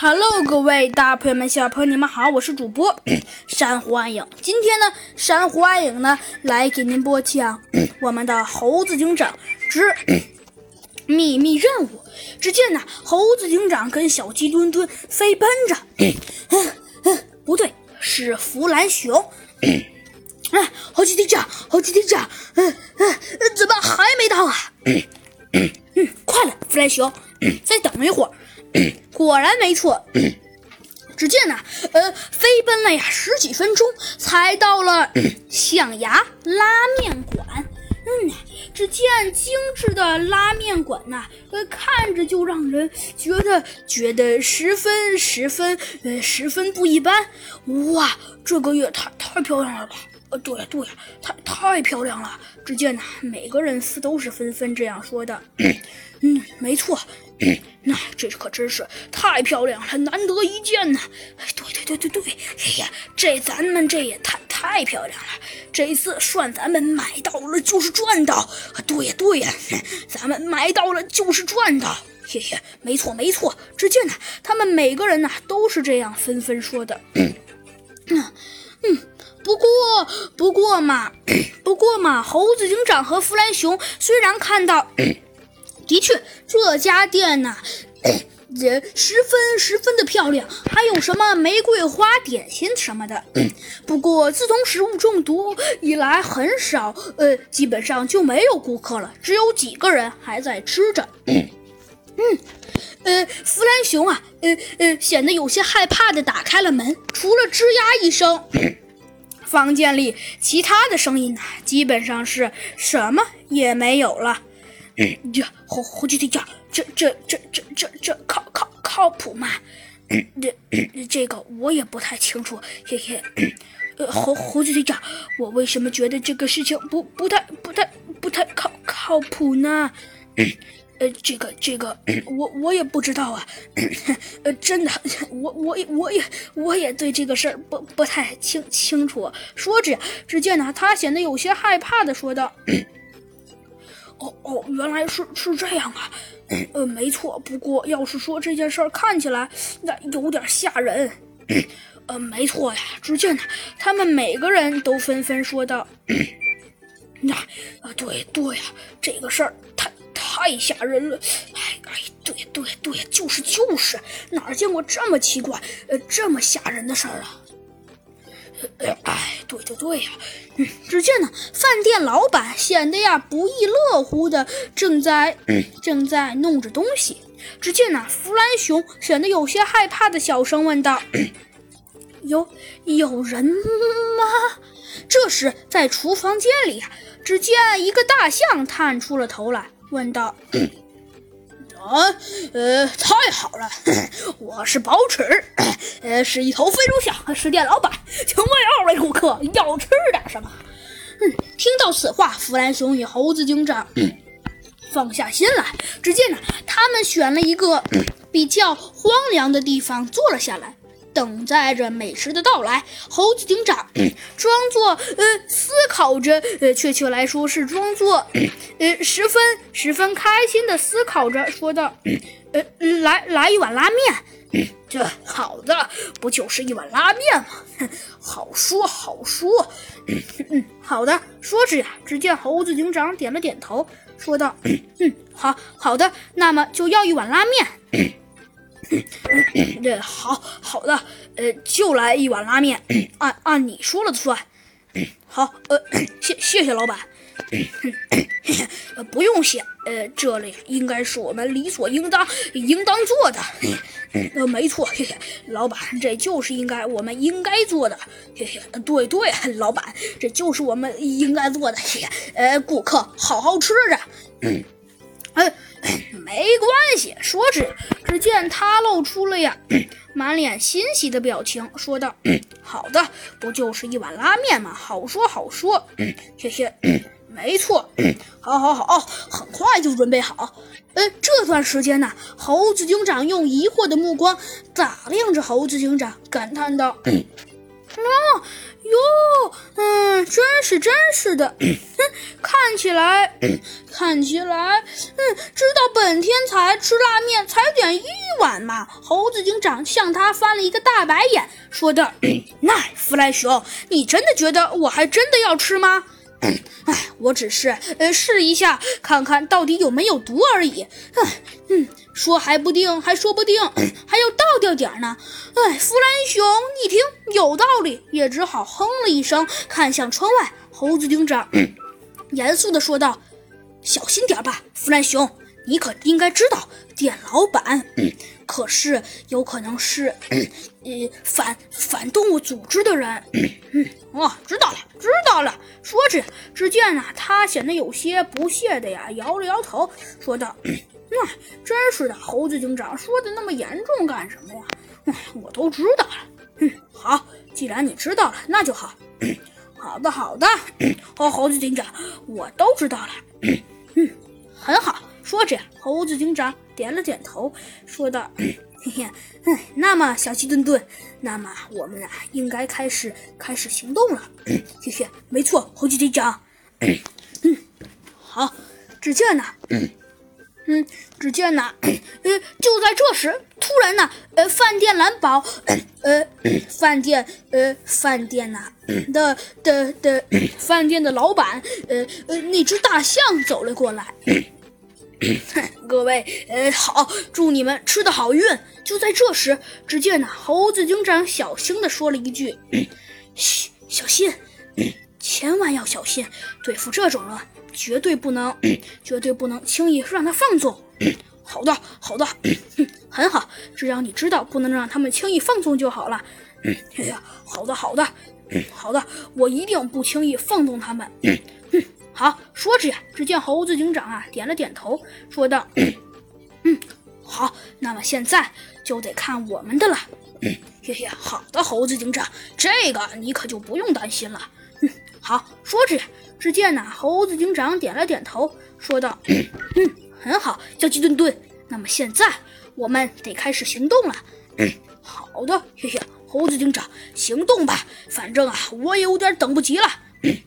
Hello，各位大朋友们、小朋友们，你们好，我是主播珊瑚暗影。今天呢，珊瑚暗影呢来给您播讲我们的猴子警长之秘密任务。只见呢，猴子警长跟小鸡墩墩飞奔着，嗯嗯，不对，是弗兰熊。哎，猴子警长，猴子警长，嗯嗯，怎么还没到啊？嗯，快了，弗兰熊，再等一会儿。果然没错。只见呐，呃，飞奔了呀十几分钟，才到了 象牙拉面馆。嗯，只见精致的拉面馆呐，呃，看着就让人觉得觉得十分十分呃十分不一般。哇，这个月太太漂亮了吧！呃，对呀对呀，太太漂亮了。只见呐，每个人都是纷纷这样说的。嗯，没错。那这可真是太漂亮了，难得一见呢。对对对对对，哎呀，这咱们这也太太漂亮了。这次算咱们买到了，就是赚到。对呀对呀，咱们买到了就是赚到。嘿嘿，没错没错。只见呢，他们每个人呢都是这样纷纷说的。嗯嗯，不过不过嘛，不过嘛，猴子警长和弗兰熊虽然看到。的确，这家店呐，也十分十分的漂亮，还有什么玫瑰花点心什么的。不过，自从食物中毒以来，很少，呃，基本上就没有顾客了，只有几个人还在吃着。嗯，呃，弗兰熊啊，呃呃，显得有些害怕的打开了门，除了吱呀一声，房间里其他的声音呢，基本上是什么也没有了。这猴猴子队长，这这这这这这靠靠靠谱吗？这这个我也不太清楚，嘿嘿。呃，猴猴子队长，我为什么觉得这个事情不不太不太不太靠靠谱呢？呃，这个这个，我我也不知道啊。呃，真的，我我我也我也对这个事儿不不太清清楚。说着，只见呢，他显得有些害怕的说道。哦哦，原来是是这样啊，呃，没错。不过要是说这件事儿看起来那有点吓人，呃，没错呀。只见呢，他们每个人都纷纷说道：“那啊，对对呀，这个事儿太太吓人了。哎哎，对对对，就是就是，哪见过这么奇怪、呃这么吓人的事儿啊？”哎，对对对呀！嗯，只见呢，饭店老板显得呀不亦乐乎的，正在正在弄着东西。只见呢，弗兰熊显得有些害怕的小声问道：“有有人吗？”这时，在厨房间里，只见一个大象探出了头来，问道。啊，呃，太好了，我是宝齿，呃，是一头非洲象，是店老板，请问二位顾客要吃点什么？嗯，听到此话，弗兰熊与猴子警长放下心来。只见呢，他们选了一个比较荒凉的地方坐了下来。等待着美食的到来，猴子警长装作呃思考着，呃，确切来说是装作 呃十分十分开心的思考着，说道：“ 呃，来来一碗拉面，这好的不就是一碗拉面吗？好 说好说，嗯，好的。”说着呀，只见猴子警长点了点头，说道：“嗯，好好的，那么就要一碗拉面。”这好好的，呃，就来一碗拉面，按按你说了算。好，呃，谢谢谢老板。不用谢，呃，这里应该是我们理所应当应当做的。呃，没错，嘿嘿，老板，这就是应该我们应该做的。嘿嘿，对对，老板，这就是我们应该做的。嘿嘿，呃，顾客好好吃着。嗯，没关系，说着，只见他露出了呀 满脸欣喜的表情，说道：“ 好的，不就是一碗拉面吗？好说好说。谢谢。没错。好，好，好，很快就准备好。呃，这段时间呢，猴子警长用疑惑的目光打量着猴子警长，感叹道：哦哟，嗯，真是真是的，看起来，看起来，嗯，知道本天才吃拉面才点一碗嘛。猴子警长向他翻了一个大白眼，说道：“ 那弗莱熊，你真的觉得我还真的要吃吗？”哎，我只是呃试一下，看看到底有没有毒而已。嗯，说还不定，还说不定，还要倒掉点呢。哎，弗兰熊，一听有道理，也只好哼了一声，看向窗外。猴子警长严肃地说道：“小心点吧，弗兰熊，你可应该知道，店老板可是有可能是呃反反动物组织的人。”嗯，哦，知道了，知道了。说着，只见啊，他显得有些不屑的呀，摇了摇头，说道。那真是的，猴子警长说的那么严重干什么呀？哎，我都知道了。嗯，好，既然你知道了，那就好。好的，好的。哦，猴子警长，我都知道了。嗯，很好。说着，猴子警长点了点头，说道：“ 嘿嘿，嗯，那么小鸡墩墩，那么我们啊，应该开始开始行动了。谢谢，没错，猴子警长。嗯，好。只见呢。”嗯，只见呢，呃，就在这时，突然呢，呃，饭店蓝宝，呃，饭店，呃，饭店呐的的的饭店的老板，呃呃，那只大象走了过来。各位，呃，好，祝你们吃的好运。就在这时，只见呢，猴子警长小声的说了一句：“嘘，小心，千万要小心，对付这种人。”绝对不能，绝对不能轻易让他放纵。好的，好的，很好。只要你知道不能让他们轻易放纵就好了。哎呀，好的，好的，好的，我一定不轻易放纵他们。嗯，好。说着呀，只见猴子警长啊点了点头，说道：“ 嗯，好。那么现在就得看我们的了。” 嘿嘿，好的，猴子警长，这个你可就不用担心了。嗯，好。说着呀。只见呐，猴子警长点了点头，说道：“嗯，很好，小鸡墩墩。那么现在我们得开始行动了。”“嗯，好的，嘿嘿，猴子警长，行动吧。反正啊，我也有点等不及了。”“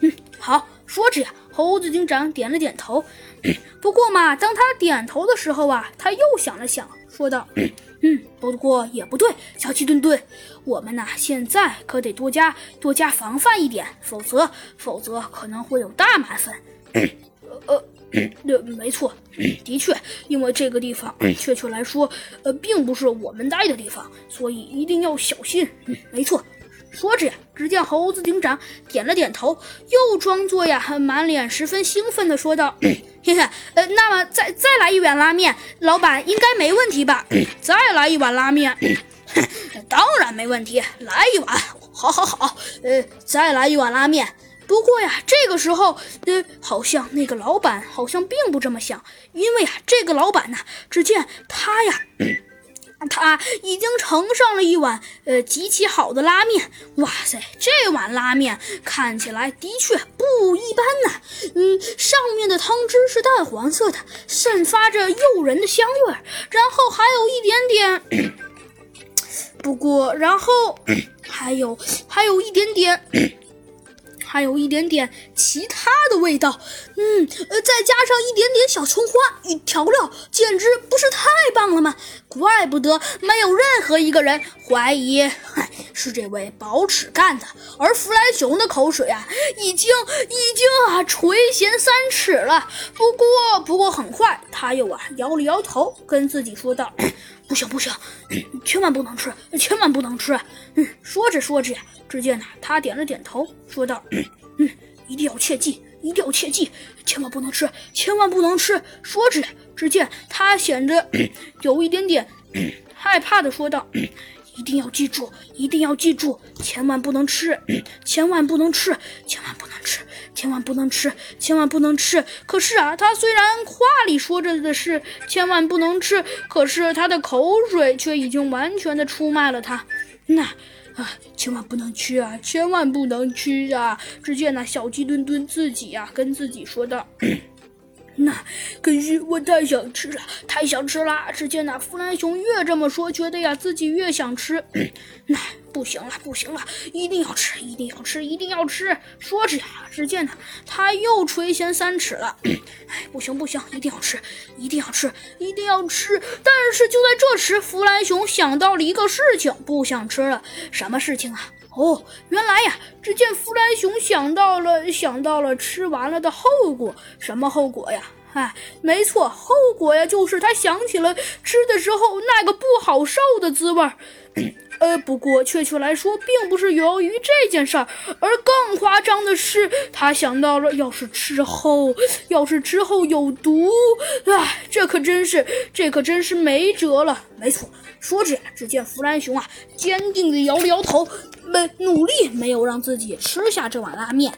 嗯，好。”说着呀，猴子警长点了点头。不过嘛，当他点头的时候啊，他又想了想，说道：“ 嗯，不过也不对，小鸡墩墩，我们呐现在可得多加多加防范一点，否则否则可能会有大麻烦。”“呃呃，对，没错，的确，因为这个地方确切来说，呃，并不是我们待的地方，所以一定要小心。”“嗯，没错。”说着呀，只见猴子警长点了点头，又装作呀满脸十分兴奋的说道：“ 嘿嘿，呃，那么再再来一碗拉面，老板应该没问题吧？再来一碗拉面，当然没问题，来一碗，好，好，好，呃，再来一碗拉面。不过呀，这个时候，呃，好像那个老板好像并不这么想，因为啊，这个老板呢，只见他呀。”他已经盛上了一碗呃极其好的拉面，哇塞，这碗拉面看起来的确不一般呐。嗯，上面的汤汁是淡黄色的，散发着诱人的香味儿，然后还有一点点，不过然后还有还有一点点。还有一点点其他的味道，嗯，呃，再加上一点点小葱花与调料，简直不是太棒了吗？怪不得没有任何一个人怀疑，嗨，是这位宝齿干的。而弗莱熊的口水啊，已经已经啊垂涎三尺了。不过，不过很快他又啊摇了摇头，跟自己说道：“不行，不行，千万不能吃，千万不能吃。”嗯，说着说着。只见呢，他点了点头，说道：“嗯，一定要切记，一定要切记，千万不能吃，千万不能吃。”说着，只见他显得有一点点害怕的说道：“一定要记住，一定要记住，千万不能吃，千万不能吃，千万不能吃，千万不能吃，千万不能吃。”可是啊，他虽然话里说着的是千万不能吃，可是他的口水却已经完全的出卖了他。那。啊千万不能吃啊！千万不能吃啊！只见那小鸡墩墩自己呀，跟自己说道：“ 那可是我太想吃了，太想吃了。”只见那弗兰熊越这么说，觉得呀自己越想吃。那不行了，不行了，一定要吃，一定要吃，一定要吃！说着呀，只见呢，他又垂涎三尺了。哎，不行不行，一定要吃，一定要吃，一定要吃！但是就在这时，弗兰熊想到了一个事情，不想吃了。什么事情啊？哦，原来呀，只见弗兰熊想到了，想到了吃完了的后果。什么后果呀？哎，没错，后果呀，就是他想起了吃的时候那个不好受的滋味儿。呃，不过确切来说，并不是由于这件事儿，而更夸张的是，他想到了，要是之后，要是之后有毒，唉，这可真是，这可真是没辙了。没错，说着，只见弗兰熊啊，坚定地摇了摇头，没努力没有让自己吃下这碗拉面。